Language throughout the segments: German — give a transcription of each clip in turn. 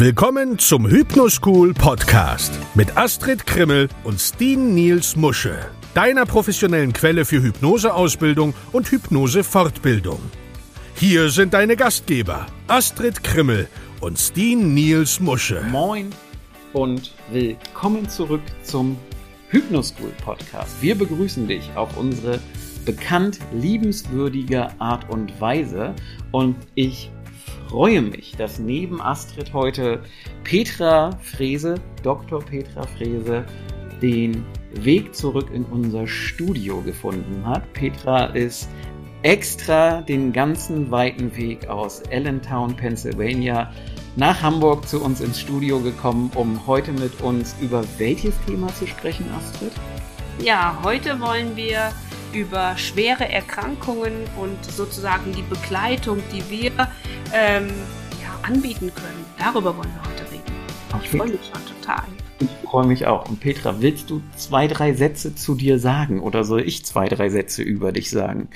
Willkommen zum Hypnoschool Podcast mit Astrid Krimmel und Steen Niels Musche, deiner professionellen Quelle für Hypnoseausbildung und Hypnosefortbildung. Hier sind deine Gastgeber Astrid Krimmel und Steen Niels Musche. Moin und willkommen zurück zum Hypnoschool Podcast. Wir begrüßen dich auf unsere bekannt liebenswürdige Art und Weise und ich freue mich, dass neben Astrid heute Petra Frese, Dr. Petra Frese, den Weg zurück in unser Studio gefunden hat. Petra ist extra den ganzen weiten Weg aus Allentown, Pennsylvania nach Hamburg zu uns ins Studio gekommen, um heute mit uns über welches Thema zu sprechen, Astrid? Ja, heute wollen wir über schwere Erkrankungen und sozusagen die Begleitung, die wir ähm, ja, anbieten können. Darüber wollen wir heute reden. Okay. Ich freue mich schon total. Ich freue mich auch. Und Petra, willst du zwei, drei Sätze zu dir sagen oder soll ich zwei, drei Sätze über dich sagen?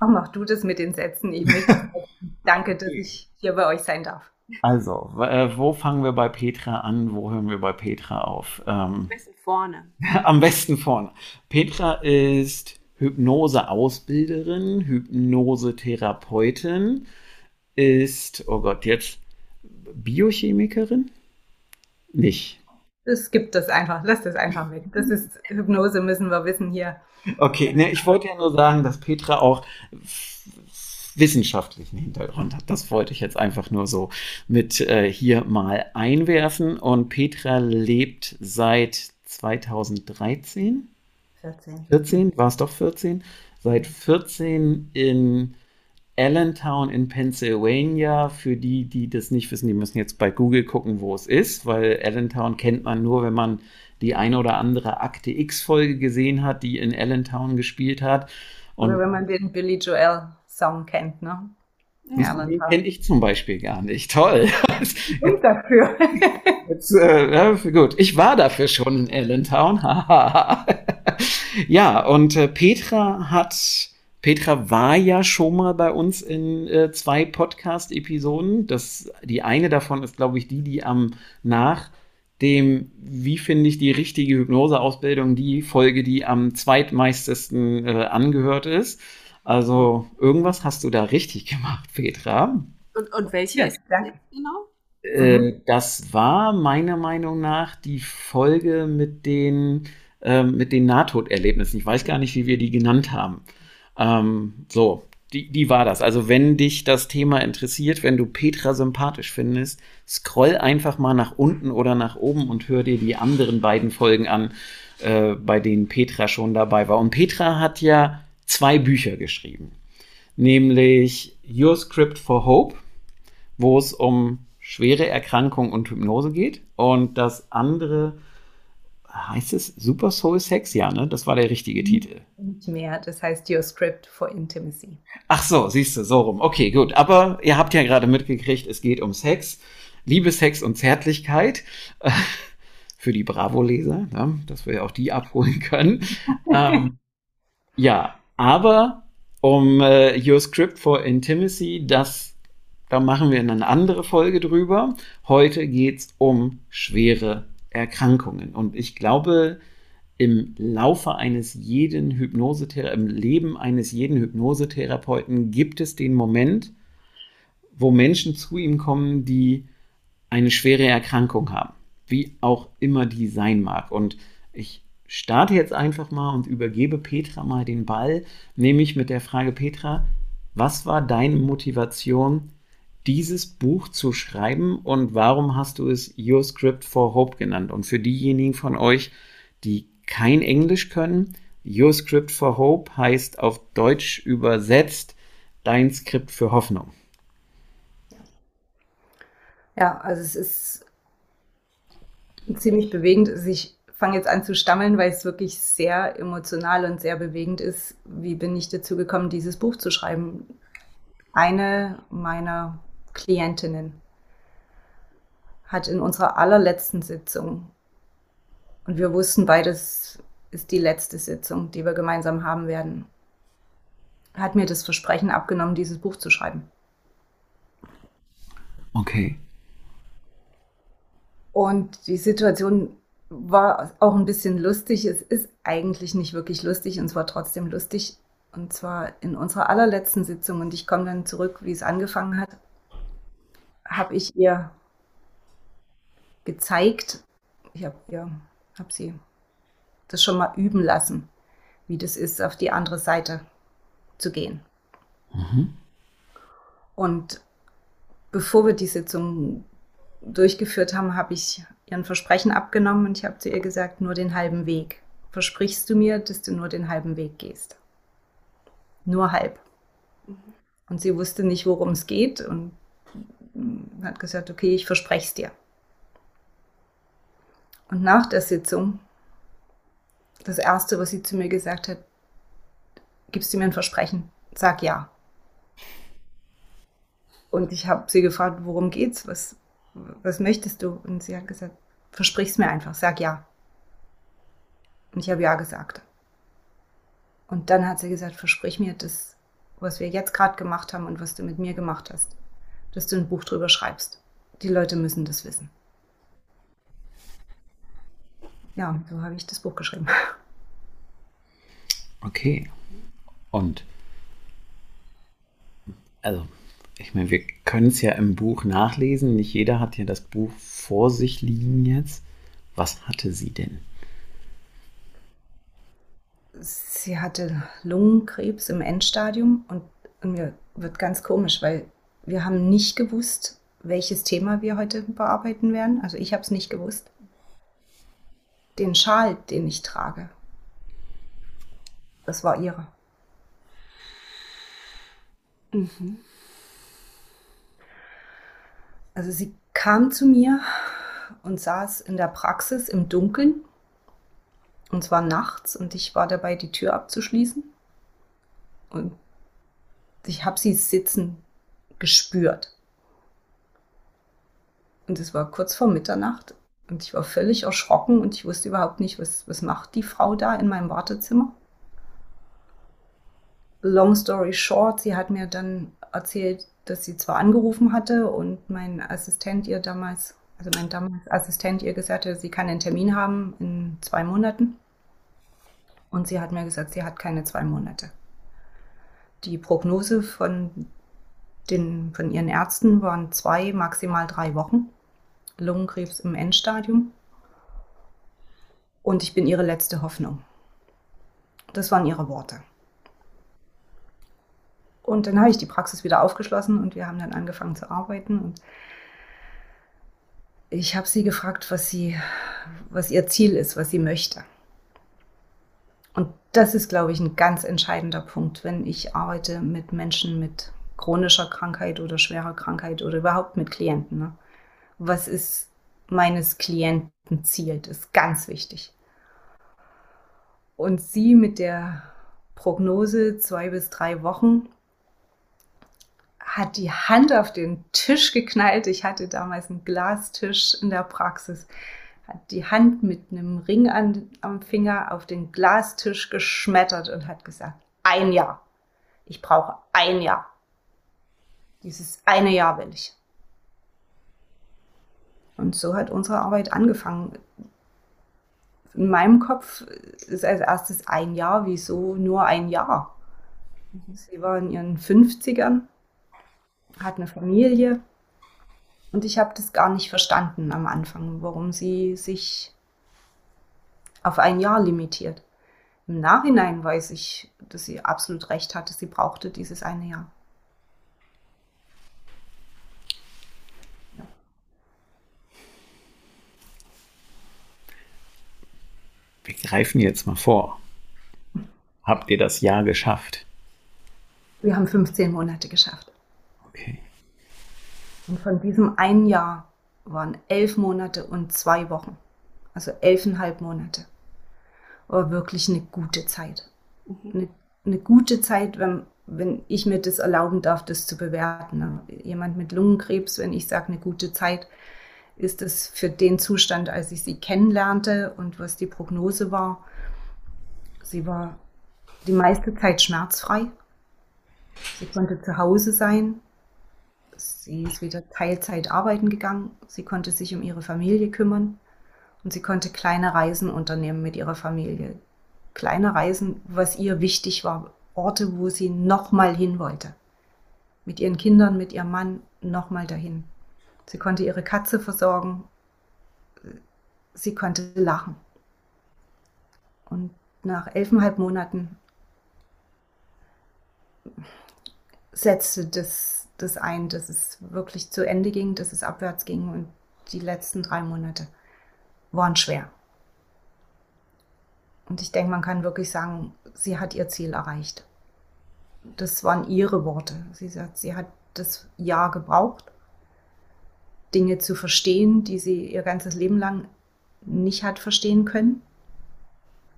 Oh, mach du das mit den Sätzen. Ich möchte, danke, dass ich hier bei euch sein darf. Also, äh, wo fangen wir bei Petra an? Wo hören wir bei Petra auf? Ähm, Am besten vorne. am besten vorne. Petra ist Hypnose-Ausbilderin, Hypnose-Therapeutin, ist, oh Gott, jetzt Biochemikerin? Nicht. Es gibt das einfach. Lass das einfach weg. Das ist Hypnose, müssen wir wissen hier. Okay, ne, ich wollte ja nur sagen, dass Petra auch wissenschaftlichen Hintergrund hat. Das wollte ich jetzt einfach nur so mit äh, hier mal einwerfen. Und Petra lebt seit 2013. 14. 14, war es doch 14? Seit 14 in Allentown in Pennsylvania. Für die, die das nicht wissen, die müssen jetzt bei Google gucken, wo es ist, weil Allentown kennt man nur, wenn man die eine oder andere Akte X-Folge gesehen hat, die in Allentown gespielt hat. Und Oder wenn man den Billy Joel Song kennt, ne? Ja, den kenne ich zum Beispiel gar nicht. Toll. Und dafür. Jetzt, äh, gut, ich war dafür schon in Allentown. ja, und äh, Petra hat, Petra war ja schon mal bei uns in äh, zwei Podcast-Episoden. Das, die eine davon ist, glaube ich, die, die am nach dem, wie finde ich die richtige Hypnoseausbildung, die Folge, die am zweitmeistesten äh, angehört ist. Also irgendwas hast du da richtig gemacht, Petra. Und, und welche Ja, ist das genau? Äh, das war meiner Meinung nach die Folge mit den, ähm, mit den Nahtoderlebnissen. Ich weiß gar nicht, wie wir die genannt haben. Ähm, so, die, die war das. Also wenn dich das Thema interessiert, wenn du Petra sympathisch findest, scroll einfach mal nach unten oder nach oben und hör dir die anderen beiden Folgen an, äh, bei denen Petra schon dabei war. Und Petra hat ja zwei Bücher geschrieben. Nämlich Your Script for Hope, wo es um schwere Erkrankungen und Hypnose geht. Und das andere heißt es Super Soul Sex, ja, ne? Das war der richtige Titel. Nicht mehr. Das heißt Your Script for Intimacy. Ach so, siehst du, so rum. Okay, gut. Aber ihr habt ja gerade mitgekriegt, es geht um Sex, Liebe, Sex und Zärtlichkeit. Für die Bravo-Leser, ne? dass wir auch die abholen können. ähm, ja, aber um äh, Your Script for Intimacy, das, da machen wir eine andere Folge drüber. Heute geht's um schwere Erkrankungen. Und ich glaube, im Laufe eines jeden Hypnosetherapeuten, im Leben eines jeden Hypnosetherapeuten gibt es den Moment, wo Menschen zu ihm kommen, die eine schwere Erkrankung haben, wie auch immer die sein mag. Und ich starte jetzt einfach mal und übergebe Petra mal den Ball, nämlich mit der Frage, Petra, was war deine Motivation, dieses Buch zu schreiben und warum hast du es Your Script for Hope genannt? Und für diejenigen von euch, die kein Englisch können, Your Script for Hope heißt auf Deutsch übersetzt dein Skript für Hoffnung. Ja, also es ist ziemlich bewegend. Also ich fange jetzt an zu stammeln, weil es wirklich sehr emotional und sehr bewegend ist. Wie bin ich dazu gekommen, dieses Buch zu schreiben? Eine meiner Klientinnen hat in unserer allerletzten Sitzung, und wir wussten beides ist die letzte Sitzung, die wir gemeinsam haben werden, hat mir das Versprechen abgenommen, dieses Buch zu schreiben. Okay. Und die Situation war auch ein bisschen lustig. Es ist eigentlich nicht wirklich lustig und es war trotzdem lustig. Und zwar in unserer allerletzten Sitzung, und ich komme dann zurück, wie es angefangen hat, habe ich ihr gezeigt, ich habe ja, hab sie das schon mal üben lassen, wie das ist, auf die andere Seite zu gehen. Mhm. Und bevor wir die Sitzung durchgeführt haben, habe ich ihren Versprechen abgenommen und ich habe zu ihr gesagt, nur den halben Weg. Versprichst du mir, dass du nur den halben Weg gehst? Nur halb. Mhm. Und sie wusste nicht, worum es geht und hat gesagt, okay, ich verspreche es dir. Und nach der Sitzung, das Erste, was sie zu mir gesagt hat, gibst du mir ein Versprechen? Sag ja. Und ich habe sie gefragt, worum geht's? Was, was möchtest du? Und sie hat gesagt, versprich's mir einfach, sag ja. Und ich habe ja gesagt. Und dann hat sie gesagt, versprich mir das, was wir jetzt gerade gemacht haben und was du mit mir gemacht hast, dass du ein Buch drüber schreibst. Die Leute müssen das wissen. Ja, so habe ich das Buch geschrieben. Okay. Und also ich meine, wir können es ja im Buch nachlesen. Nicht jeder hat ja das Buch vor sich liegen jetzt. Was hatte sie denn? Sie hatte Lungenkrebs im Endstadium und, mir wird ganz komisch, weil wir haben nicht gewusst, welches Thema wir heute bearbeiten werden. Also ich habe es nicht gewusst. Den Schal, den ich trage, das war ihre. Mhm. Also sie kam zu mir und saß in der Praxis im Dunkeln. Und zwar nachts und ich war dabei, die Tür abzuschließen. Und ich habe sie sitzen gespürt. Und es war kurz vor Mitternacht und ich war völlig erschrocken und ich wusste überhaupt nicht, was, was macht die Frau da in meinem Wartezimmer. Long story short, sie hat mir dann erzählt, dass sie zwar angerufen hatte und mein Assistent ihr damals, also mein damals Assistent ihr gesagt hat, sie kann einen Termin haben in zwei Monaten. Und sie hat mir gesagt, sie hat keine zwei Monate. Die Prognose von, den, von ihren Ärzten waren zwei, maximal drei Wochen. Lungenkrebs im Endstadium. Und ich bin ihre letzte Hoffnung. Das waren ihre Worte. Und dann habe ich die Praxis wieder aufgeschlossen und wir haben dann angefangen zu arbeiten. Und ich habe sie gefragt, was, sie, was ihr Ziel ist, was sie möchte. Und das ist, glaube ich, ein ganz entscheidender Punkt, wenn ich arbeite mit Menschen mit chronischer Krankheit oder schwerer Krankheit oder überhaupt mit Klienten. Ne? Was ist meines Klienten Ziel? Das ist ganz wichtig. Und sie mit der Prognose zwei bis drei Wochen hat die Hand auf den Tisch geknallt. Ich hatte damals einen Glastisch in der Praxis. Hat die Hand mit einem Ring an, am Finger auf den Glastisch geschmettert und hat gesagt, ein Jahr. Ich brauche ein Jahr. Dieses eine Jahr will ich. Und so hat unsere Arbeit angefangen. In meinem Kopf ist als erstes ein Jahr, wieso nur ein Jahr? Sie war in ihren 50ern hat eine Familie. Und ich habe das gar nicht verstanden am Anfang, warum sie sich auf ein Jahr limitiert. Im Nachhinein weiß ich, dass sie absolut recht hatte. Sie brauchte dieses eine Jahr. Wir greifen jetzt mal vor. Habt ihr das Jahr geschafft? Wir haben 15 Monate geschafft. Okay. Und von diesem einen Jahr waren elf Monate und zwei Wochen. Also elfeinhalb Monate. War wirklich eine gute Zeit. Mhm. Eine, eine, gute Zeit, wenn, wenn ich mir das erlauben darf, das zu bewerten. Jemand mit Lungenkrebs, wenn ich sage eine gute Zeit, ist es für den Zustand, als ich sie kennenlernte und was die Prognose war. Sie war die meiste Zeit schmerzfrei. Sie konnte zu Hause sein Sie ist wieder Teilzeit arbeiten gegangen. Sie konnte sich um ihre Familie kümmern und sie konnte kleine Reisen unternehmen mit ihrer Familie. Kleine Reisen, was ihr wichtig war, Orte, wo sie nochmal hin wollte. Mit ihren Kindern, mit ihrem Mann nochmal dahin. Sie konnte ihre Katze versorgen. Sie konnte lachen. Und nach elfeinhalb Monaten setzte das, das ein, dass es wirklich zu Ende ging, dass es abwärts ging und die letzten drei Monate waren schwer. Und ich denke, man kann wirklich sagen, sie hat ihr Ziel erreicht. Das waren ihre Worte. Sie sagt, sie hat das Jahr gebraucht, Dinge zu verstehen, die sie ihr ganzes Leben lang nicht hat verstehen können,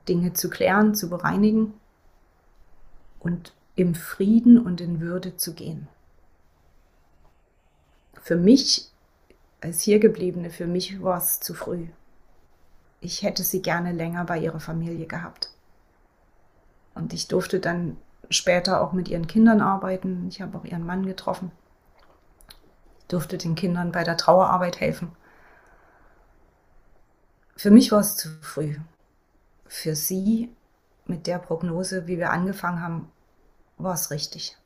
Dinge zu klären, zu bereinigen und im Frieden und in Würde zu gehen. Für mich als Hiergebliebene, für mich war es zu früh. Ich hätte sie gerne länger bei ihrer Familie gehabt. Und ich durfte dann später auch mit ihren Kindern arbeiten. Ich habe auch ihren Mann getroffen. Ich durfte den Kindern bei der Trauerarbeit helfen. Für mich war es zu früh. Für sie mit der Prognose, wie wir angefangen haben, war es richtig.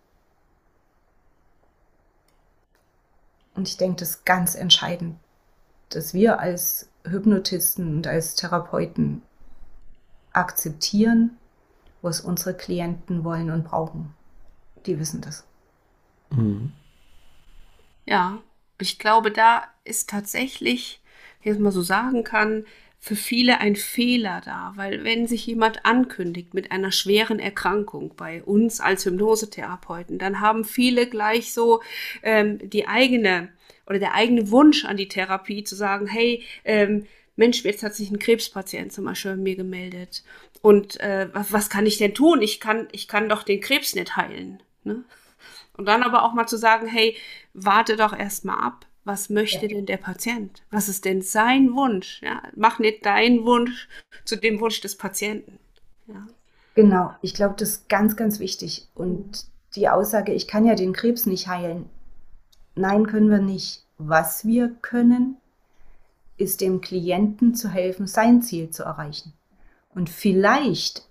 Und ich denke, das ist ganz entscheidend, dass wir als Hypnotisten und als Therapeuten akzeptieren, was unsere Klienten wollen und brauchen. Die wissen das. Mhm. Ja, ich glaube, da ist tatsächlich, wie ich es mal so sagen kann, für viele ein Fehler da, weil wenn sich jemand ankündigt mit einer schweren Erkrankung bei uns als Hypnosetherapeuten, dann haben viele gleich so ähm, die eigene oder der eigene Wunsch an die Therapie zu sagen, hey, ähm, Mensch, jetzt hat sich ein Krebspatient zum Beispiel bei mir gemeldet. Und äh, was, was kann ich denn tun? Ich kann, ich kann doch den Krebs nicht heilen. Ne? Und dann aber auch mal zu sagen, hey, warte doch erst mal ab was möchte ja. denn der Patient? Was ist denn sein Wunsch? Ja, mach nicht deinen Wunsch zu dem Wunsch des Patienten. Ja. Genau, ich glaube, das ist ganz, ganz wichtig. Und die Aussage, ich kann ja den Krebs nicht heilen. Nein, können wir nicht. Was wir können, ist dem Klienten zu helfen, sein Ziel zu erreichen. Und vielleicht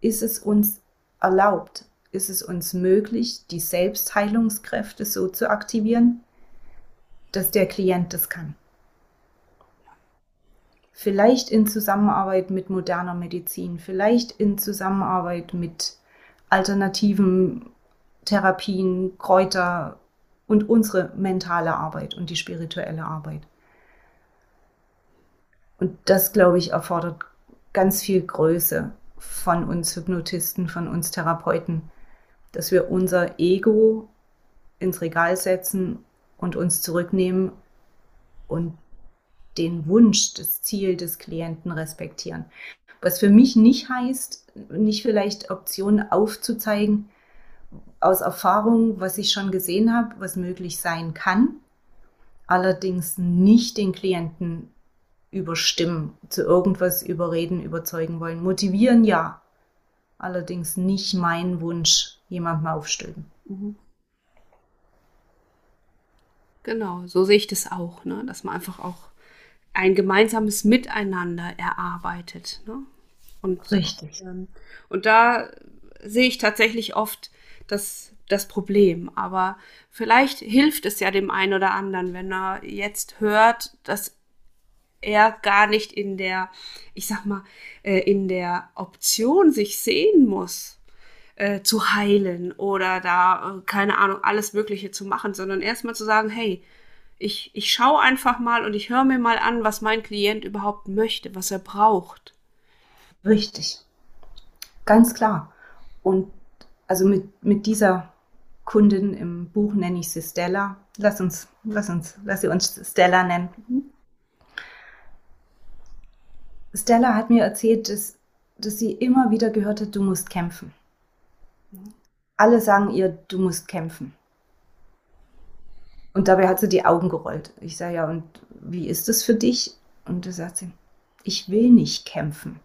ist es uns erlaubt, ist es uns möglich, die Selbstheilungskräfte so zu aktivieren, dass der Klient das kann. Vielleicht in Zusammenarbeit mit moderner Medizin, vielleicht in Zusammenarbeit mit alternativen Therapien, Kräuter und unsere mentale Arbeit und die spirituelle Arbeit. Und das, glaube ich, erfordert ganz viel Größe von uns Hypnotisten, von uns Therapeuten, dass wir unser Ego ins Regal setzen und uns zurücknehmen und den Wunsch, das Ziel des Klienten respektieren. Was für mich nicht heißt, nicht vielleicht Optionen aufzuzeigen aus Erfahrung, was ich schon gesehen habe, was möglich sein kann, allerdings nicht den Klienten überstimmen, zu irgendwas überreden, überzeugen wollen. Motivieren ja, allerdings nicht meinen Wunsch jemandem aufstülpen. Mhm. Genau, so sehe ich das auch, ne? dass man einfach auch ein gemeinsames Miteinander erarbeitet. Ne? Und, Richtig. Ähm, und da sehe ich tatsächlich oft das, das Problem. Aber vielleicht hilft es ja dem einen oder anderen, wenn er jetzt hört, dass er gar nicht in der, ich sag mal, äh, in der Option sich sehen muss, äh, zu heilen oder da, äh, keine Ahnung, alles Mögliche zu machen, sondern erstmal zu sagen, hey, ich, ich schaue einfach mal und ich höre mir mal an, was mein Klient überhaupt möchte, was er braucht. Richtig. Ganz klar. Und also mit, mit dieser Kundin im Buch nenne ich sie Stella. Lass uns, lass uns, lass sie uns Stella nennen. Stella hat mir erzählt, dass, dass sie immer wieder gehört hat, du musst kämpfen. Alle sagen ihr, du musst kämpfen. Und dabei hat sie die Augen gerollt. Ich sage, ja, und wie ist es für dich? Und da sagt sie, ich will nicht kämpfen.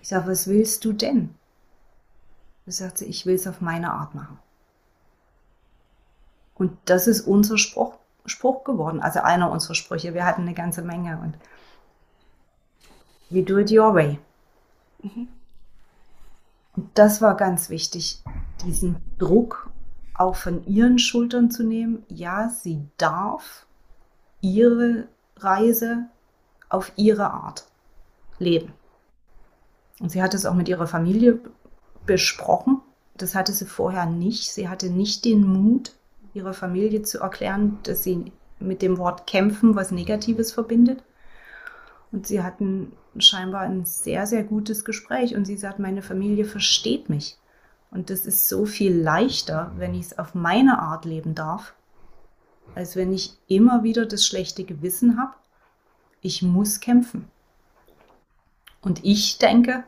Ich sage, was willst du denn? Da sagt sie, ich will es auf meine Art machen. Und das ist unser Spruch, Spruch geworden, also einer unserer Sprüche. Wir hatten eine ganze Menge und we do it your way. Mhm. Und das war ganz wichtig, diesen Druck auch von ihren Schultern zu nehmen. Ja, sie darf ihre Reise auf ihre Art leben. Und sie hat es auch mit ihrer Familie besprochen. Das hatte sie vorher nicht. Sie hatte nicht den Mut, ihrer Familie zu erklären, dass sie mit dem Wort kämpfen was Negatives verbindet. Und sie hatten scheinbar ein sehr, sehr gutes Gespräch. Und sie sagt, meine Familie versteht mich. Und das ist so viel leichter, wenn ich es auf meine Art leben darf, als wenn ich immer wieder das schlechte Gewissen habe. Ich muss kämpfen. Und ich denke,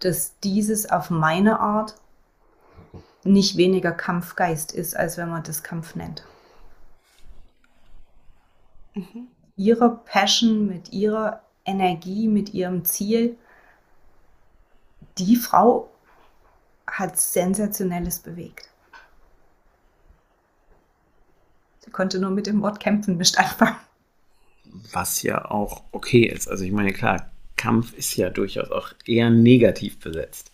dass dieses auf meine Art nicht weniger Kampfgeist ist, als wenn man das Kampf nennt. Mhm. Ihre Passion mit ihrer Energie, mit ihrem Ziel, die Frau hat Sensationelles bewegt. Sie konnte nur mit dem Wort kämpfen nicht anfangen. Was ja auch okay ist. Also ich meine, klar, Kampf ist ja durchaus auch eher negativ besetzt.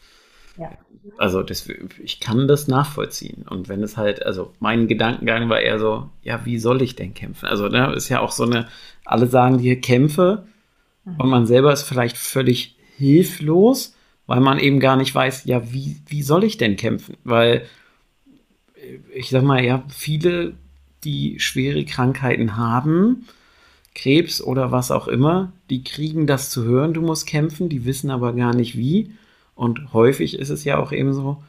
Ja. Also das, ich kann das nachvollziehen. Und wenn es halt, also mein Gedankengang war eher so, ja, wie soll ich denn kämpfen? Also da ne, ist ja auch so eine, alle sagen hier Kämpfe mhm. und man selber ist vielleicht völlig hilflos, weil man eben gar nicht weiß, ja, wie, wie soll ich denn kämpfen? Weil ich sag mal, ja, viele, die schwere Krankheiten haben, Krebs oder was auch immer, die kriegen das zu hören, du musst kämpfen, die wissen aber gar nicht wie. Und häufig ist es ja auch eben so,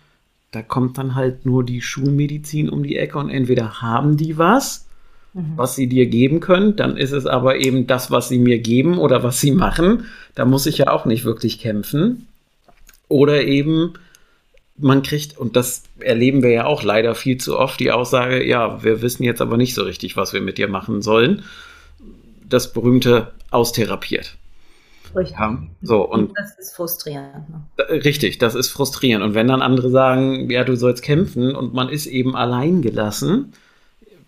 da kommt dann halt nur die Schulmedizin um die Ecke und entweder haben die was, mhm. was sie dir geben können, dann ist es aber eben das, was sie mir geben oder was sie machen. Da muss ich ja auch nicht wirklich kämpfen. Oder eben, man kriegt, und das erleben wir ja auch leider viel zu oft, die Aussage, ja, wir wissen jetzt aber nicht so richtig, was wir mit dir machen sollen das berühmte austherapiert. Richtig. Ja, so, und das ist frustrierend. Ne? Richtig, das ist frustrierend. Und wenn dann andere sagen, ja, du sollst kämpfen und man ist eben allein gelassen,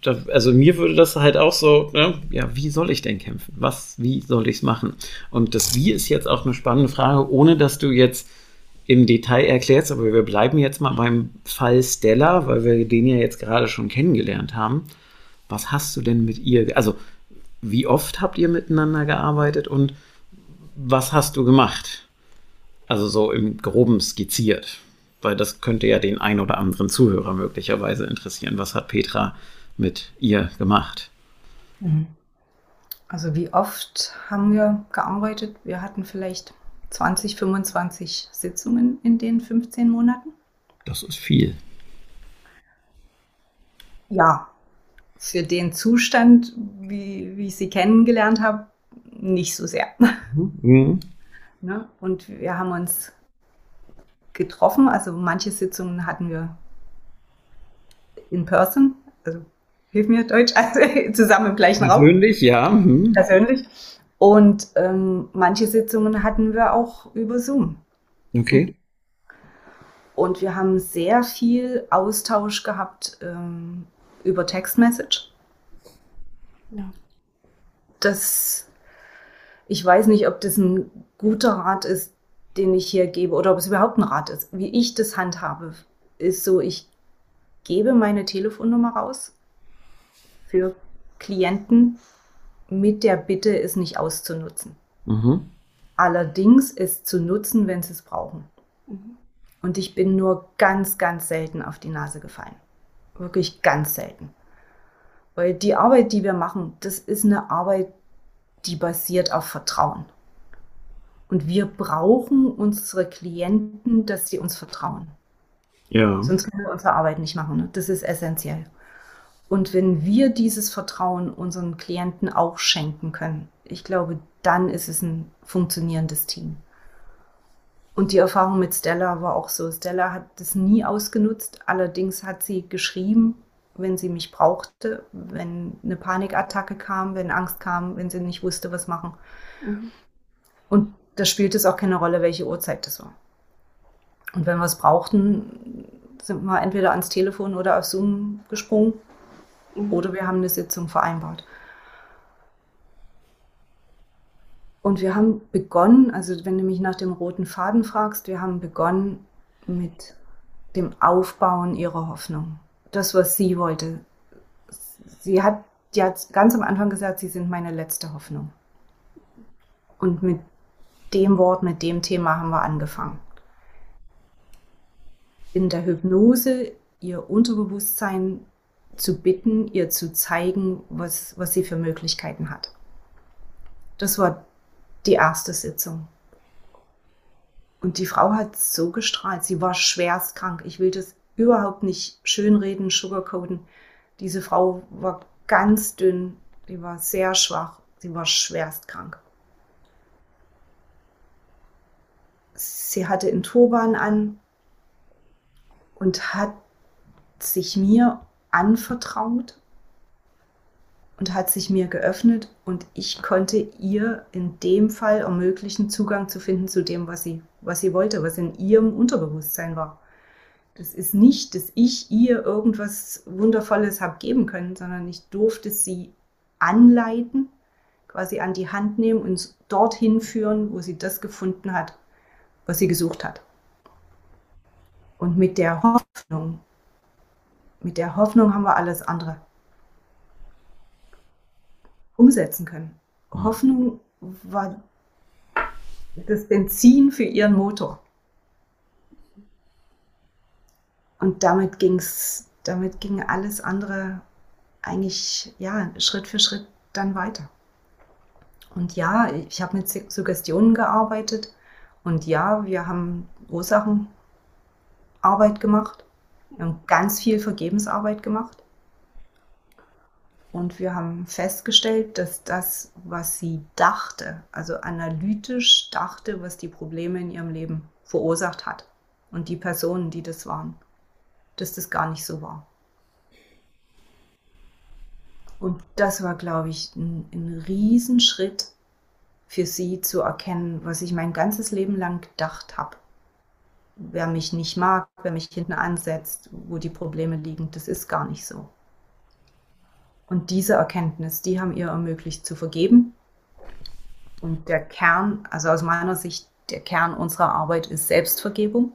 also mir würde das halt auch so, ne, ja, wie soll ich denn kämpfen? Was, wie soll ich es machen? Und das Wie ist jetzt auch eine spannende Frage, ohne dass du jetzt im Detail erklärst, aber wir bleiben jetzt mal beim Fall Stella, weil wir den ja jetzt gerade schon kennengelernt haben. Was hast du denn mit ihr, also wie oft habt ihr miteinander gearbeitet und was hast du gemacht? Also so im groben skizziert, weil das könnte ja den ein oder anderen Zuhörer möglicherweise interessieren. Was hat Petra mit ihr gemacht? Mhm. Also wie oft haben wir gearbeitet? Wir hatten vielleicht 20, 25 Sitzungen in den 15 Monaten. Das ist viel. Ja, für den Zustand, wie, wie ich sie kennengelernt habe, nicht so sehr. Mhm. ne? Und wir haben uns getroffen, also manche Sitzungen hatten wir in person, also hilf mir Deutsch, also zusammen im gleichen Raum. Persönlich, ja. Mhm. Persönlich. Und ähm, manche Sitzungen hatten wir auch über Zoom. Okay. Und wir haben sehr viel Austausch gehabt ähm, über Textmessage. Ja. Das, ich weiß nicht, ob das ein guter Rat ist, den ich hier gebe, oder ob es überhaupt ein Rat ist. Wie ich das handhabe, ist so, ich gebe meine Telefonnummer raus für Klienten mit der Bitte, es nicht auszunutzen. Mhm. Allerdings es zu nutzen, wenn sie es brauchen. Mhm. Und ich bin nur ganz, ganz selten auf die Nase gefallen. Wirklich ganz selten. Weil die Arbeit, die wir machen, das ist eine Arbeit, die basiert auf Vertrauen. Und wir brauchen unsere Klienten, dass sie uns vertrauen. Ja. Sonst können wir unsere Arbeit nicht machen. Ne? Das ist essentiell. Und wenn wir dieses Vertrauen unseren Klienten auch schenken können, ich glaube, dann ist es ein funktionierendes Team. Und die Erfahrung mit Stella war auch so. Stella hat das nie ausgenutzt. Allerdings hat sie geschrieben, wenn sie mich brauchte, wenn eine Panikattacke kam, wenn Angst kam, wenn sie nicht wusste, was machen. Mhm. Und da spielt es auch keine Rolle, welche Uhrzeit das war. Und wenn wir es brauchten, sind wir entweder ans Telefon oder auf Zoom gesprungen Mhm. Oder wir haben eine Sitzung vereinbart. Und wir haben begonnen, also wenn du mich nach dem roten Faden fragst, wir haben begonnen mit dem Aufbauen ihrer Hoffnung. Das, was sie wollte. Sie hat ja ganz am Anfang gesagt, sie sind meine letzte Hoffnung. Und mit dem Wort, mit dem Thema haben wir angefangen. In der Hypnose ihr Unterbewusstsein zu bitten, ihr zu zeigen, was, was sie für Möglichkeiten hat. Das war die erste Sitzung. Und die Frau hat so gestrahlt. Sie war schwerst krank. Ich will das überhaupt nicht schönreden, sugarcoaten. Diese Frau war ganz dünn. Sie war sehr schwach. Sie war schwerst krank. Sie hatte einen Turban an und hat sich mir anvertraut und hat sich mir geöffnet und ich konnte ihr in dem Fall ermöglichen, Zugang zu finden zu dem, was sie, was sie wollte, was in ihrem Unterbewusstsein war. Das ist nicht, dass ich ihr irgendwas Wundervolles habe geben können, sondern ich durfte sie anleiten, quasi an die Hand nehmen und dorthin führen, wo sie das gefunden hat, was sie gesucht hat. Und mit der Hoffnung, mit der Hoffnung haben wir alles andere umsetzen können. Hoffnung war das Benzin für ihren Motor. Und damit ging's, damit ging alles andere eigentlich ja Schritt für Schritt dann weiter. Und ja, ich habe mit Suggestionen gearbeitet und ja, wir haben Ursachenarbeit gemacht. Wir haben ganz viel Vergebensarbeit gemacht. Und wir haben festgestellt, dass das, was sie dachte, also analytisch dachte, was die Probleme in ihrem Leben verursacht hat und die Personen, die das waren, dass das gar nicht so war. Und das war, glaube ich, ein, ein Riesenschritt für sie zu erkennen, was ich mein ganzes Leben lang gedacht habe. Wer mich nicht mag, wer mich hinten ansetzt, wo die Probleme liegen, das ist gar nicht so. Und diese Erkenntnis, die haben ihr ermöglicht zu vergeben. Und der Kern, also aus meiner Sicht, der Kern unserer Arbeit ist Selbstvergebung.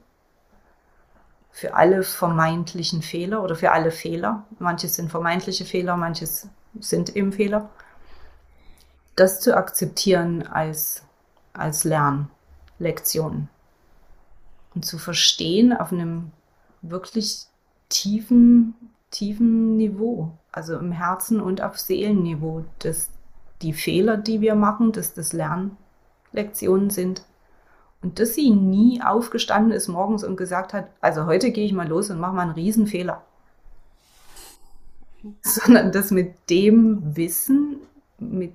Für alle vermeintlichen Fehler oder für alle Fehler. Manches sind vermeintliche Fehler, manches sind eben Fehler. Das zu akzeptieren als, als Lernlektion. Und zu verstehen auf einem wirklich tiefen, tiefen Niveau also im Herzen und auf Seelenniveau, dass die Fehler, die wir machen, dass das Lernlektionen sind. Und dass sie nie aufgestanden ist morgens und gesagt hat, also heute gehe ich mal los und mache mal einen Riesenfehler. Sondern dass mit dem Wissen, mit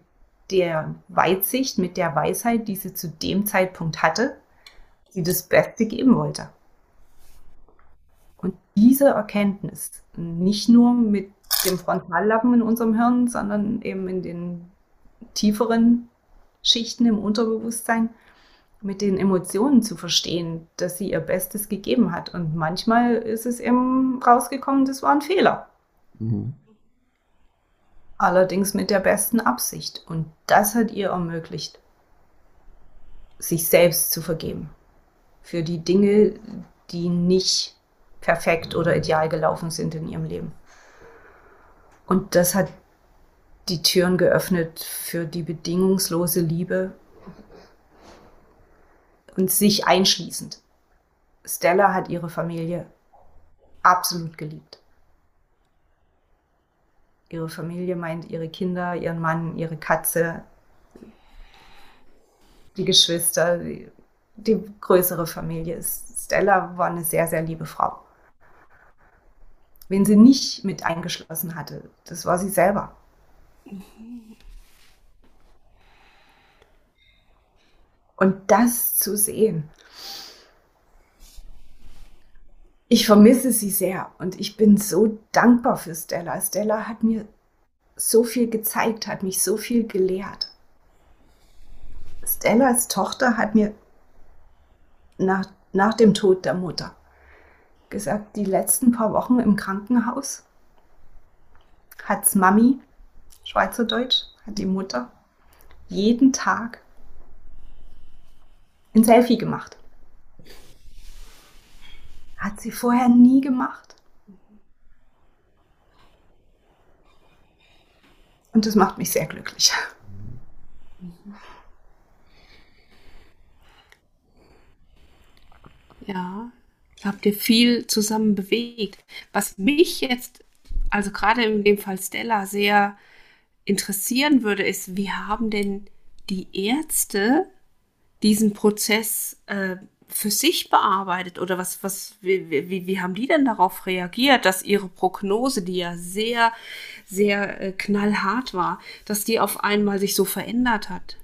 der Weitsicht, mit der Weisheit, die sie zu dem Zeitpunkt hatte, sie das Beste geben wollte. Und diese Erkenntnis, nicht nur mit dem Frontallappen in unserem Hirn, sondern eben in den tieferen Schichten im Unterbewusstsein mit den Emotionen zu verstehen, dass sie ihr Bestes gegeben hat. Und manchmal ist es eben rausgekommen, das war ein Fehler. Mhm. Allerdings mit der besten Absicht. Und das hat ihr ermöglicht, sich selbst zu vergeben. Für die Dinge, die nicht perfekt oder ideal gelaufen sind in ihrem Leben. Und das hat die Türen geöffnet für die bedingungslose Liebe und sich einschließend. Stella hat ihre Familie absolut geliebt. Ihre Familie meint ihre Kinder, ihren Mann, ihre Katze, die Geschwister, die, die größere Familie. Stella war eine sehr, sehr liebe Frau wen sie nicht mit eingeschlossen hatte. Das war sie selber. Und das zu sehen. Ich vermisse sie sehr und ich bin so dankbar für Stella. Stella hat mir so viel gezeigt, hat mich so viel gelehrt. Stellas Tochter hat mir nach, nach dem Tod der Mutter gesagt, die letzten paar Wochen im Krankenhaus hat's Mami, Schweizerdeutsch, hat die Mutter, jeden Tag ein Selfie gemacht. Hat sie vorher nie gemacht. Und das macht mich sehr glücklich. Ja, habt ihr viel zusammen bewegt. Was mich jetzt, also gerade in dem Fall Stella, sehr interessieren würde, ist, wie haben denn die Ärzte diesen Prozess äh, für sich bearbeitet oder was, was, wie, wie, wie haben die denn darauf reagiert, dass ihre Prognose, die ja sehr, sehr äh, knallhart war, dass die auf einmal sich so verändert hat?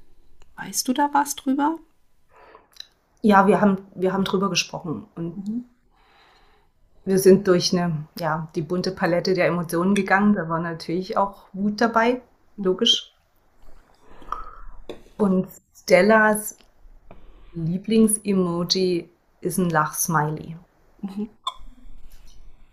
Weißt du da was drüber? Ja, wir haben, wir haben drüber gesprochen und mhm. wir sind durch eine, ja, die bunte Palette der Emotionen gegangen. Da war natürlich auch Wut dabei, logisch. Und Stellas Lieblingsemoji ist ein Lachsmiley. Mhm.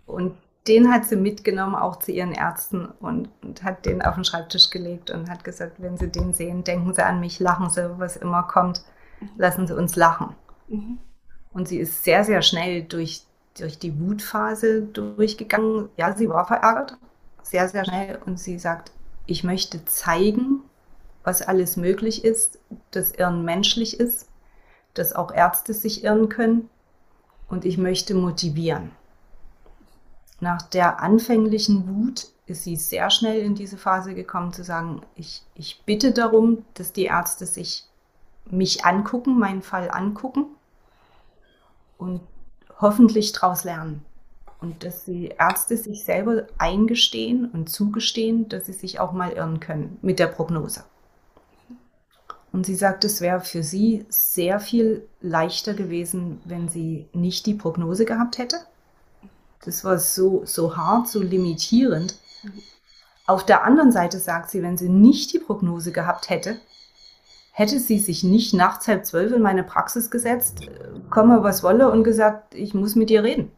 Und den hat sie mitgenommen, auch zu ihren Ärzten und, und, hat den auf den Schreibtisch gelegt und hat gesagt, wenn sie den sehen, denken sie an mich, lachen sie, was immer kommt, mhm. lassen sie uns lachen. Mhm. Und sie ist sehr, sehr schnell durch, durch die Wutphase durchgegangen. Ja, sie war verärgert, sehr, sehr schnell. Und sie sagt, ich möchte zeigen, was alles möglich ist, dass Irren menschlich ist dass auch Ärzte sich irren können und ich möchte motivieren. Nach der anfänglichen Wut ist sie sehr schnell in diese Phase gekommen zu sagen, ich, ich bitte darum, dass die Ärzte sich mich angucken, meinen Fall angucken und hoffentlich daraus lernen. Und dass die Ärzte sich selber eingestehen und zugestehen, dass sie sich auch mal irren können mit der Prognose. Und sie sagt, es wäre für sie sehr viel leichter gewesen, wenn sie nicht die Prognose gehabt hätte. Das war so, so hart, so limitierend. Auf der anderen Seite sagt sie, wenn sie nicht die Prognose gehabt hätte, hätte sie sich nicht nachts halb zwölf in meine Praxis gesetzt, komme was wolle und gesagt, ich muss mit dir reden.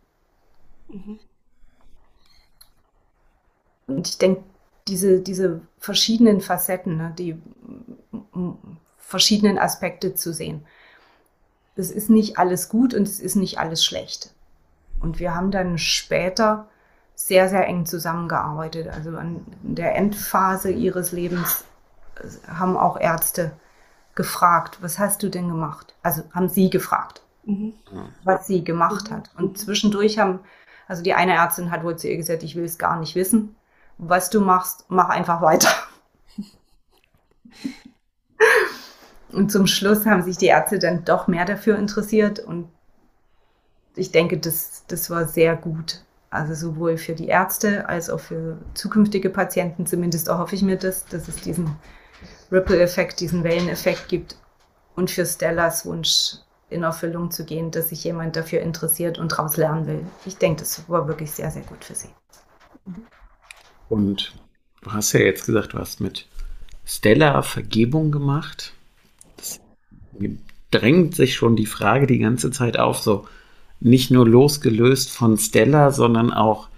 Mhm. Und ich denke, diese, diese verschiedenen Facetten, ne, die verschiedenen Aspekte zu sehen. Es ist nicht alles gut und es ist nicht alles schlecht. Und wir haben dann später sehr, sehr eng zusammengearbeitet. Also an der Endphase ihres Lebens haben auch Ärzte gefragt, was hast du denn gemacht? Also haben sie gefragt, mhm. was sie gemacht mhm. hat. Und zwischendurch haben, also die eine Ärztin hat wohl zu ihr gesagt, ich will es gar nicht wissen. Was du machst, mach einfach weiter. Und zum Schluss haben sich die Ärzte dann doch mehr dafür interessiert und ich denke, das, das war sehr gut. Also sowohl für die Ärzte als auch für zukünftige Patienten, zumindest hoffe ich mir das, dass es diesen Ripple-Effekt, diesen Welleneffekt gibt und für Stellas Wunsch in Erfüllung zu gehen, dass sich jemand dafür interessiert und daraus lernen will. Ich denke, das war wirklich sehr, sehr gut für sie. Und du hast ja jetzt gesagt, du hast mit Stella Vergebung gemacht drängt sich schon die Frage die ganze Zeit auf, so nicht nur losgelöst von Stella, sondern auch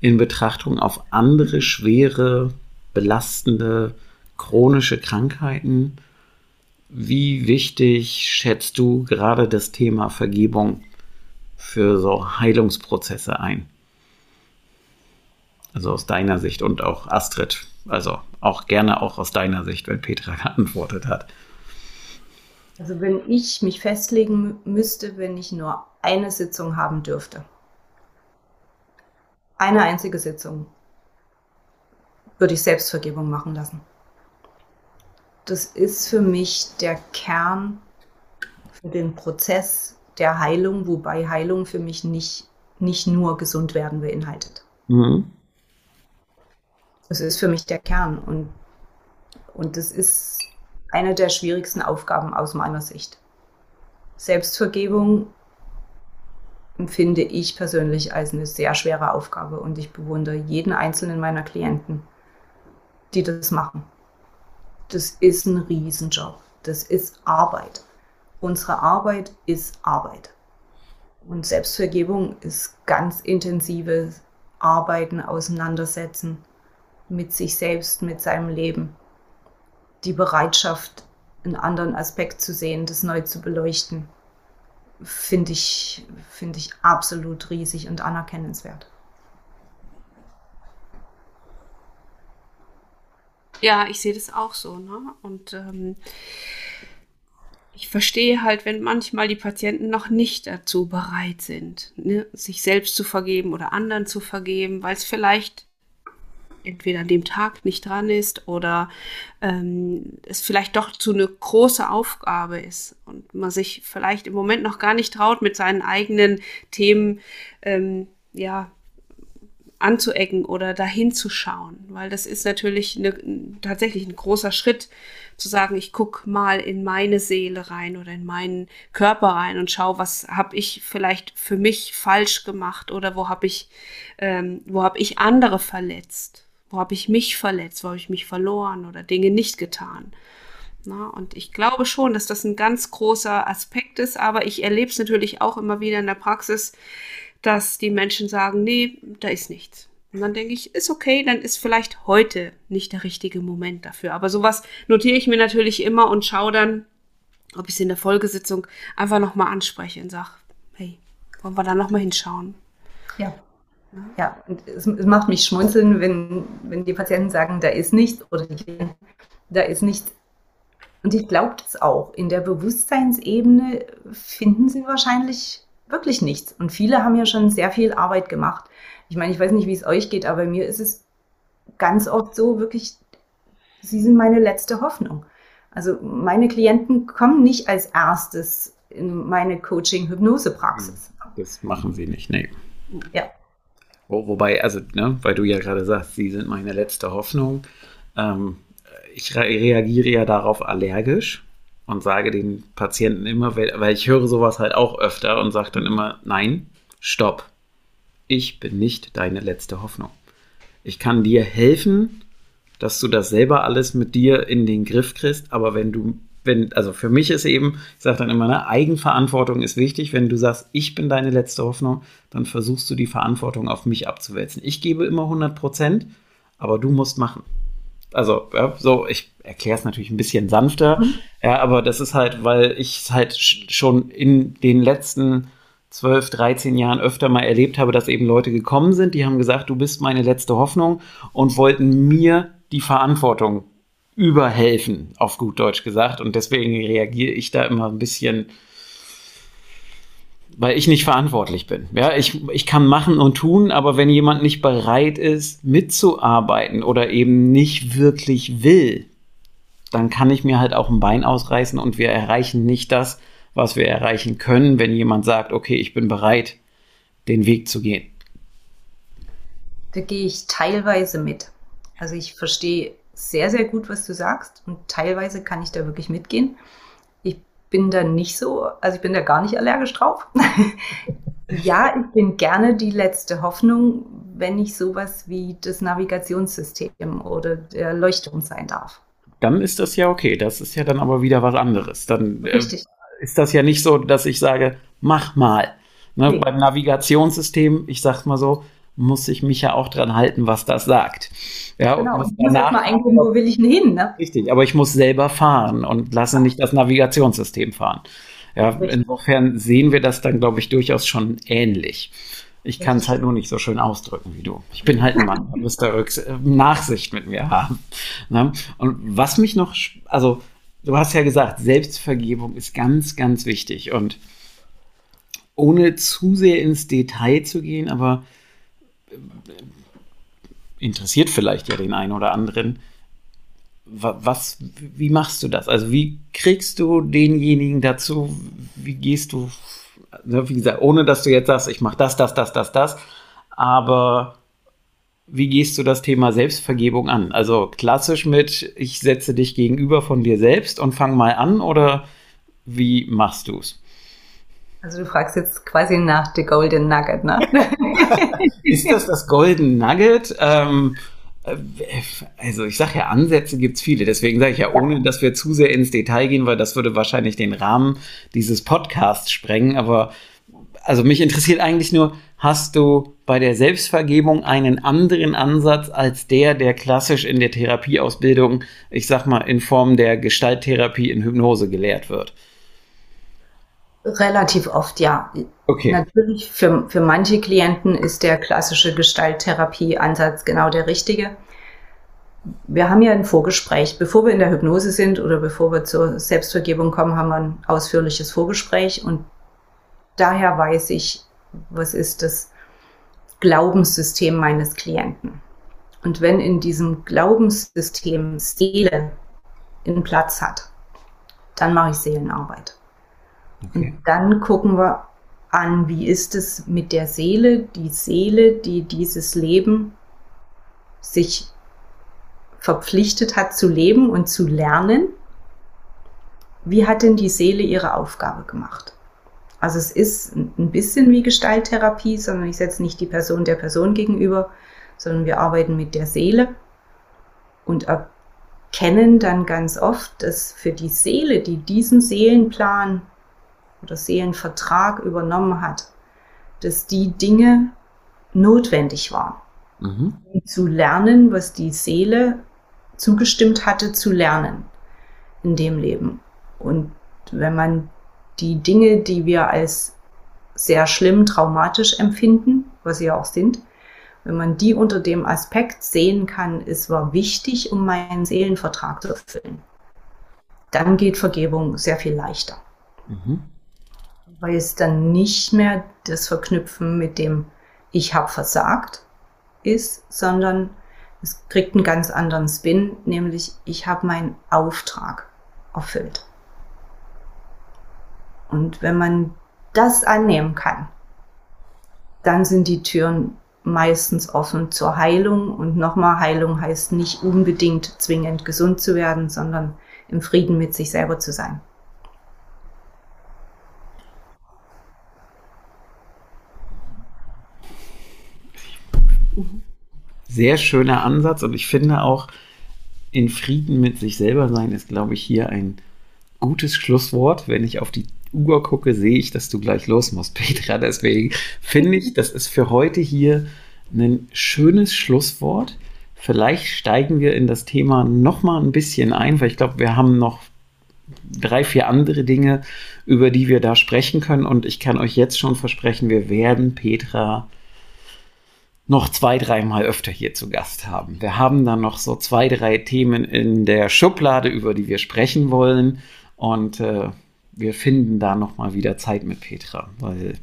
in Betrachtung auf andere schwere, belastende, chronische Krankheiten. Wie wichtig schätzt du gerade das Thema Vergebung für so Heilungsprozesse ein? Also aus deiner Sicht und auch Astrid, also auch gerne auch aus deiner Sicht, wenn Petra geantwortet hat. Also wenn ich mich festlegen müsste, wenn ich nur eine Sitzung haben dürfte, eine einzige Sitzung, würde ich Selbstvergebung machen lassen. Das ist für mich der Kern für den Prozess der Heilung, wobei Heilung für mich nicht, nicht nur gesund werden beinhaltet. Mhm. Das ist für mich der Kern und, und das ist eine der schwierigsten Aufgaben aus meiner Sicht. Selbstvergebung empfinde ich persönlich als eine sehr schwere Aufgabe und ich bewundere jeden einzelnen meiner Klienten, die das machen. Das ist ein Riesenjob. Das ist Arbeit. Unsere Arbeit ist Arbeit. Und Selbstvergebung ist ganz intensives Arbeiten, Auseinandersetzen mit sich selbst, mit seinem Leben. Die Bereitschaft, einen anderen Aspekt zu sehen, das neu zu beleuchten, finde ich, finde ich absolut riesig und anerkennenswert. Ja, ich sehe das auch so. Ne? Und ähm, ich verstehe halt, wenn manchmal die Patienten noch nicht dazu bereit sind, ne? sich selbst zu vergeben oder anderen zu vergeben, weil es vielleicht entweder an dem Tag nicht dran ist oder ähm, es vielleicht doch zu eine große Aufgabe ist und man sich vielleicht im Moment noch gar nicht traut, mit seinen eigenen Themen ähm, ja anzuecken oder dahin zu schauen, weil das ist natürlich eine, tatsächlich ein großer Schritt, zu sagen, ich guck mal in meine Seele rein oder in meinen Körper rein und schau, was habe ich vielleicht für mich falsch gemacht oder wo habe ich, ähm, wo habe ich andere verletzt, wo habe ich mich verletzt, wo habe ich mich verloren oder Dinge nicht getan. Na, und ich glaube schon, dass das ein ganz großer Aspekt ist, aber ich erlebe es natürlich auch immer wieder in der Praxis, dass die Menschen sagen, nee, da ist nichts. Und dann denke ich, ist okay, dann ist vielleicht heute nicht der richtige Moment dafür. Aber sowas notiere ich mir natürlich immer und schaue dann, ob ich es in der Folgesitzung einfach nochmal anspreche und sage, hey, wollen wir da nochmal hinschauen? Ja. Ja, und es, es, macht mich schmunzeln, wenn, wenn die Patienten sagen, da ist nichts oder da ist nichts. Und ich glaube das auch. In der Bewusstseinsebene finden sie wahrscheinlich wirklich nichts. Und viele haben ja schon sehr viel Arbeit gemacht. Ich meine, ich weiß nicht, wie es euch geht, aber mir ist es ganz oft so, wirklich, sie sind meine letzte Hoffnung. Also meine Klienten kommen nicht als erstes in meine Coaching-Hypnose-Praxis. Das machen sie nicht, nee. Ja. Wo, wobei, also, ne, weil du ja gerade sagst, sie sind meine letzte Hoffnung. Ähm, ich re reagiere ja darauf allergisch und sage den Patienten immer, weil ich höre sowas halt auch öfter und sage dann immer, nein, stopp. Ich bin nicht deine letzte Hoffnung. Ich kann dir helfen, dass du das selber alles mit dir in den Griff kriegst, aber wenn du wenn, also für mich ist eben, ich sage dann immer, ne, Eigenverantwortung ist wichtig. Wenn du sagst, ich bin deine letzte Hoffnung, dann versuchst du die Verantwortung auf mich abzuwälzen. Ich gebe immer 100 Prozent, aber du musst machen also ja, so, ich erkläre es natürlich ein bisschen sanfter, mhm. ja, aber das ist halt, weil ich es halt schon in den letzten 12, 13 Jahren öfter mal erlebt habe, dass eben Leute gekommen sind, die haben gesagt, du bist meine letzte Hoffnung und wollten mir die Verantwortung überhelfen, auf gut Deutsch gesagt. Und deswegen reagiere ich da immer ein bisschen weil ich nicht verantwortlich bin. Ja, ich, ich kann machen und tun, aber wenn jemand nicht bereit ist, mitzuarbeiten oder eben nicht wirklich will, dann kann ich mir halt auch ein Bein ausreißen und wir erreichen nicht das, was wir erreichen können, wenn jemand sagt, okay, ich bin bereit, den Weg zu gehen. Da gehe ich teilweise mit. Also ich verstehe sehr, sehr gut, was du sagst und teilweise kann ich da wirklich mitgehen bin da nicht so, also ich bin da gar nicht allergisch drauf. ja, ich bin gerne die letzte Hoffnung, wenn ich sowas wie das Navigationssystem oder der Leuchtturm sein darf. Dann ist das ja okay. Das ist ja dann aber wieder was anderes. Dann äh, ist das ja nicht so, dass ich sage, mach mal. Ne, nee. Beim Navigationssystem, ich sag's mal so, muss ich mich ja auch dran halten, was das sagt. Ja, genau, und muss danach, mal eingeben, wo will ich denn hin? Ne? Richtig, aber ich muss selber fahren und lasse nicht das Navigationssystem fahren. Ja, insofern sehen wir das dann, glaube ich, durchaus schon ähnlich. Ich kann es halt nur nicht so schön ausdrücken wie du. Ich bin halt ein Mann, du müsst da äh, Nachsicht mit mir haben. Ne? Und was mich noch, also du hast ja gesagt, Selbstvergebung ist ganz, ganz wichtig. Und ohne zu sehr ins Detail zu gehen, aber interessiert vielleicht ja den einen oder anderen. Was, wie machst du das? Also wie kriegst du denjenigen dazu? Wie gehst du, ne, wie gesagt, ohne dass du jetzt sagst, ich mache das, das, das, das, das, aber wie gehst du das Thema Selbstvergebung an? Also klassisch mit, ich setze dich gegenüber von dir selbst und fang mal an oder wie machst du es? Also du fragst jetzt quasi nach The Golden Nugget, ne? ist das das Golden Nugget? Ähm, äh, also ich sage ja, Ansätze gibt es viele. Deswegen sage ich ja, ohne dass wir zu sehr ins Detail gehen, weil das würde wahrscheinlich den Rahmen dieses Podcasts sprengen. Aber also mich interessiert eigentlich nur, hast du bei der Selbstvergebung einen anderen Ansatz als der, der klassisch in der Therapieausbildung, ich sag mal, in Form der Gestalttherapie in Hypnose gelehrt wird? Relativ oft, ja. Okay. Natürlich, für, für manche Klienten ist der klassische Gestalttherapie-Ansatz genau der richtige. Wir haben ja ein Vorgespräch. Bevor wir in der Hypnose sind oder bevor wir zur Selbstvergebung kommen, haben wir ein ausführliches Vorgespräch und daher weiß ich, was ist das Glaubenssystem meines Klienten. Und wenn in diesem Glaubenssystem Seele einen Platz hat, dann mache ich Seelenarbeit. Okay. Und dann gucken wir an, wie ist es mit der Seele, die Seele, die dieses Leben sich verpflichtet hat zu leben und zu lernen. Wie hat denn die Seele ihre Aufgabe gemacht? Also es ist ein bisschen wie Gestalttherapie, sondern ich setze nicht die Person der Person gegenüber, sondern wir arbeiten mit der Seele und erkennen dann ganz oft, dass für die Seele, die diesen Seelenplan oder Seelenvertrag übernommen hat, dass die Dinge notwendig waren, mhm. um zu lernen, was die Seele zugestimmt hatte zu lernen in dem Leben. Und wenn man die Dinge, die wir als sehr schlimm, traumatisch empfinden, was sie auch sind, wenn man die unter dem Aspekt sehen kann, es war wichtig, um meinen Seelenvertrag zu erfüllen, dann geht Vergebung sehr viel leichter. Mhm. Weil es dann nicht mehr das Verknüpfen mit dem Ich habe versagt ist, sondern es kriegt einen ganz anderen Spin, nämlich ich habe meinen Auftrag erfüllt. Und wenn man das annehmen kann, dann sind die Türen meistens offen zur Heilung. Und nochmal, Heilung heißt nicht unbedingt zwingend gesund zu werden, sondern im Frieden mit sich selber zu sein. Sehr schöner Ansatz und ich finde auch, in Frieden mit sich selber sein ist, glaube ich, hier ein gutes Schlusswort. Wenn ich auf die Uhr gucke, sehe ich, dass du gleich los musst, Petra. Deswegen finde ich, das ist für heute hier ein schönes Schlusswort. Vielleicht steigen wir in das Thema noch mal ein bisschen ein, weil ich glaube, wir haben noch drei, vier andere Dinge, über die wir da sprechen können. Und ich kann euch jetzt schon versprechen, wir werden Petra noch zwei, dreimal öfter hier zu Gast haben. Wir haben dann noch so zwei, drei Themen in der Schublade, über die wir sprechen wollen. Und äh, wir finden da noch mal wieder Zeit mit Petra, weil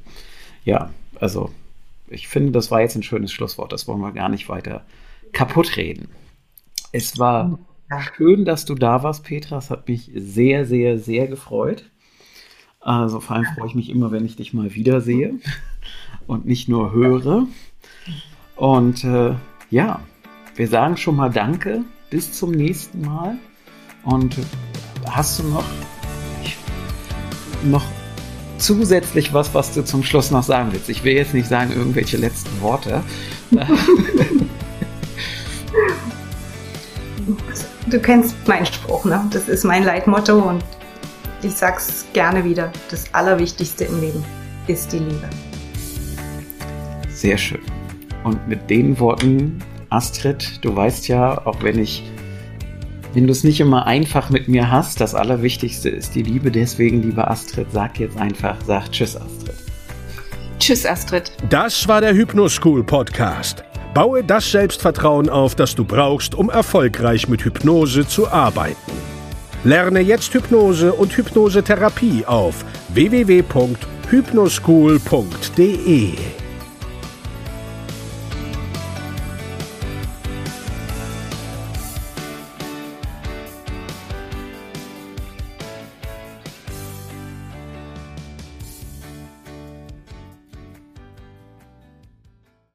ja, also ich finde, das war jetzt ein schönes Schlusswort. Das wollen wir gar nicht weiter kaputt reden. Es war schön, dass du da warst, Petra. Es hat mich sehr, sehr, sehr gefreut. Also vor allem freue ich mich immer, wenn ich dich mal wiedersehe und nicht nur höre. Und äh, ja, wir sagen schon mal Danke. Bis zum nächsten Mal. Und hast du noch noch zusätzlich was, was du zum Schluss noch sagen willst? Ich will jetzt nicht sagen irgendwelche letzten Worte. du kennst meinen Spruch, ne? Das ist mein Leitmotto und ich sag's gerne wieder. Das Allerwichtigste im Leben ist die Liebe. Sehr schön. Und mit den Worten, Astrid, du weißt ja, auch wenn ich wenn du es nicht immer einfach mit mir hast, das Allerwichtigste ist die Liebe. Deswegen, liebe Astrid, sag jetzt einfach, sag Tschüss, Astrid. Tschüss, Astrid. Das war der Hypnoschool Podcast. Baue das Selbstvertrauen auf, das du brauchst, um erfolgreich mit Hypnose zu arbeiten. Lerne jetzt Hypnose und Hypnosetherapie auf www.hypnoschool.de.